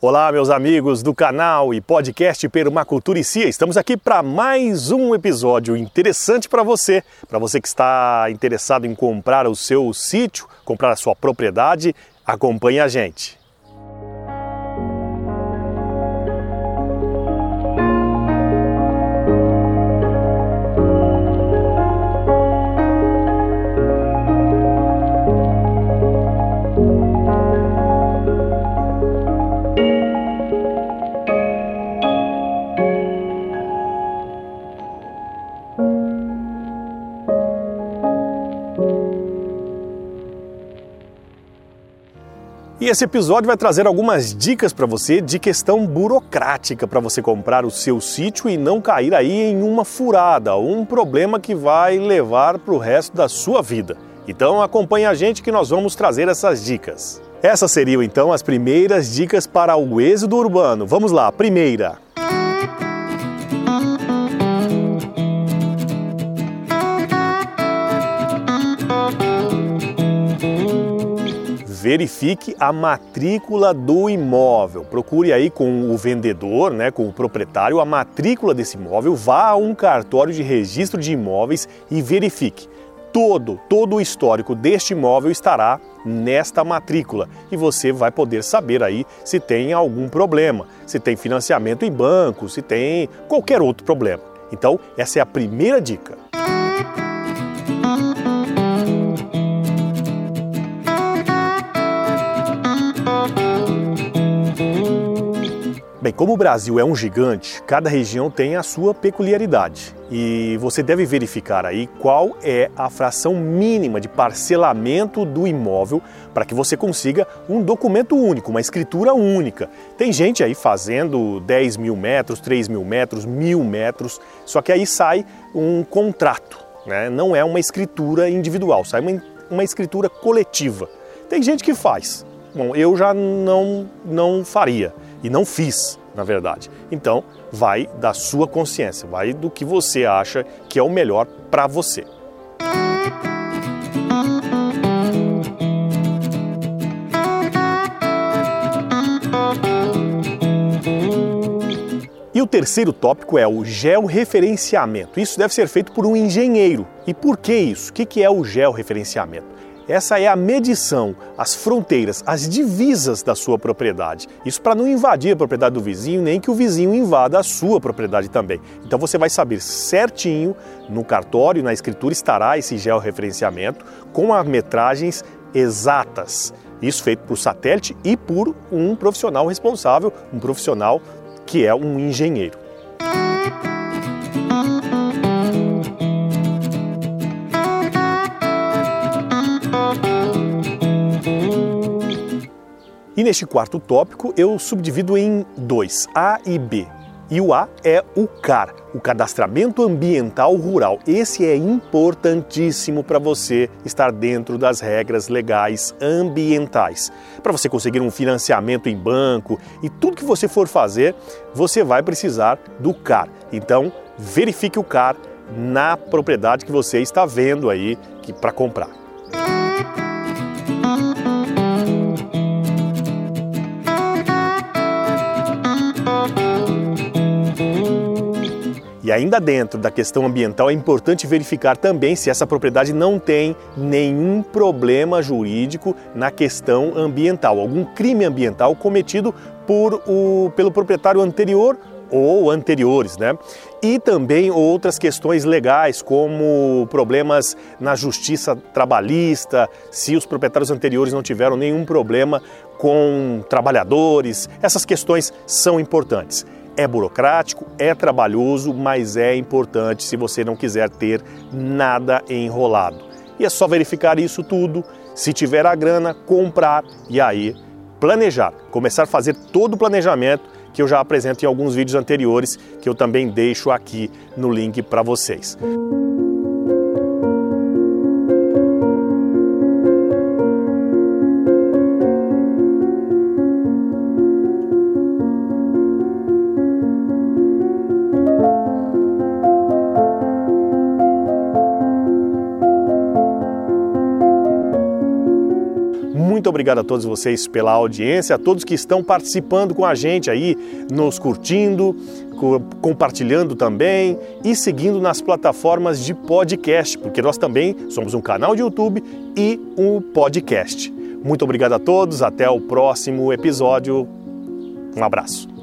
Olá, meus amigos do canal e podcast Permacultura e Cia. Estamos aqui para mais um episódio interessante para você, para você que está interessado em comprar o seu sítio, comprar a sua propriedade. Acompanhe a gente. E esse episódio vai trazer algumas dicas para você de questão burocrática para você comprar o seu sítio e não cair aí em uma furada, um problema que vai levar para o resto da sua vida. Então acompanhe a gente que nós vamos trazer essas dicas. Essas seriam então as primeiras dicas para o êxodo urbano. Vamos lá, primeira. Verifique a matrícula do imóvel. Procure aí com o vendedor, né, com o proprietário, a matrícula desse imóvel. Vá a um cartório de registro de imóveis e verifique. Todo, todo o histórico deste imóvel estará nesta matrícula e você vai poder saber aí se tem algum problema, se tem financiamento em banco, se tem qualquer outro problema. Então, essa é a primeira dica. Bem, como o Brasil é um gigante, cada região tem a sua peculiaridade e você deve verificar aí qual é a fração mínima de parcelamento do imóvel para que você consiga um documento único, uma escritura única. Tem gente aí fazendo 10 mil metros, 3 mil metros, mil metros, só que aí sai um contrato, né? não é uma escritura individual, sai uma, uma escritura coletiva. Tem gente que faz, Bom, eu já não, não faria e não fiz, na verdade. Então, vai da sua consciência, vai do que você acha que é o melhor para você. E o terceiro tópico é o georreferenciamento. Isso deve ser feito por um engenheiro. E por que isso? O que é o georreferenciamento? Essa é a medição, as fronteiras, as divisas da sua propriedade. Isso para não invadir a propriedade do vizinho, nem que o vizinho invada a sua propriedade também. Então você vai saber certinho no cartório, na escritura estará esse georreferenciamento com as metragens exatas. Isso feito por satélite e por um profissional responsável, um profissional que é um engenheiro. E neste quarto tópico eu subdivido em dois, A e B. E o A é o CAR, o Cadastramento Ambiental Rural. Esse é importantíssimo para você estar dentro das regras legais ambientais. Para você conseguir um financiamento em banco e tudo que você for fazer, você vai precisar do CAR. Então, verifique o CAR na propriedade que você está vendo aí para comprar. E ainda dentro da questão ambiental é importante verificar também se essa propriedade não tem nenhum problema jurídico na questão ambiental, algum crime ambiental cometido por o, pelo proprietário anterior ou anteriores, né? E também outras questões legais, como problemas na justiça trabalhista, se os proprietários anteriores não tiveram nenhum problema com trabalhadores, essas questões são importantes. É burocrático, é trabalhoso, mas é importante se você não quiser ter nada enrolado. E é só verificar isso tudo, se tiver a grana, comprar e aí planejar, começar a fazer todo o planejamento que eu já apresento em alguns vídeos anteriores, que eu também deixo aqui no link para vocês. Muito obrigado a todos vocês pela audiência, a todos que estão participando com a gente aí, nos curtindo, compartilhando também e seguindo nas plataformas de podcast, porque nós também somos um canal de YouTube e um podcast. Muito obrigado a todos, até o próximo episódio. Um abraço.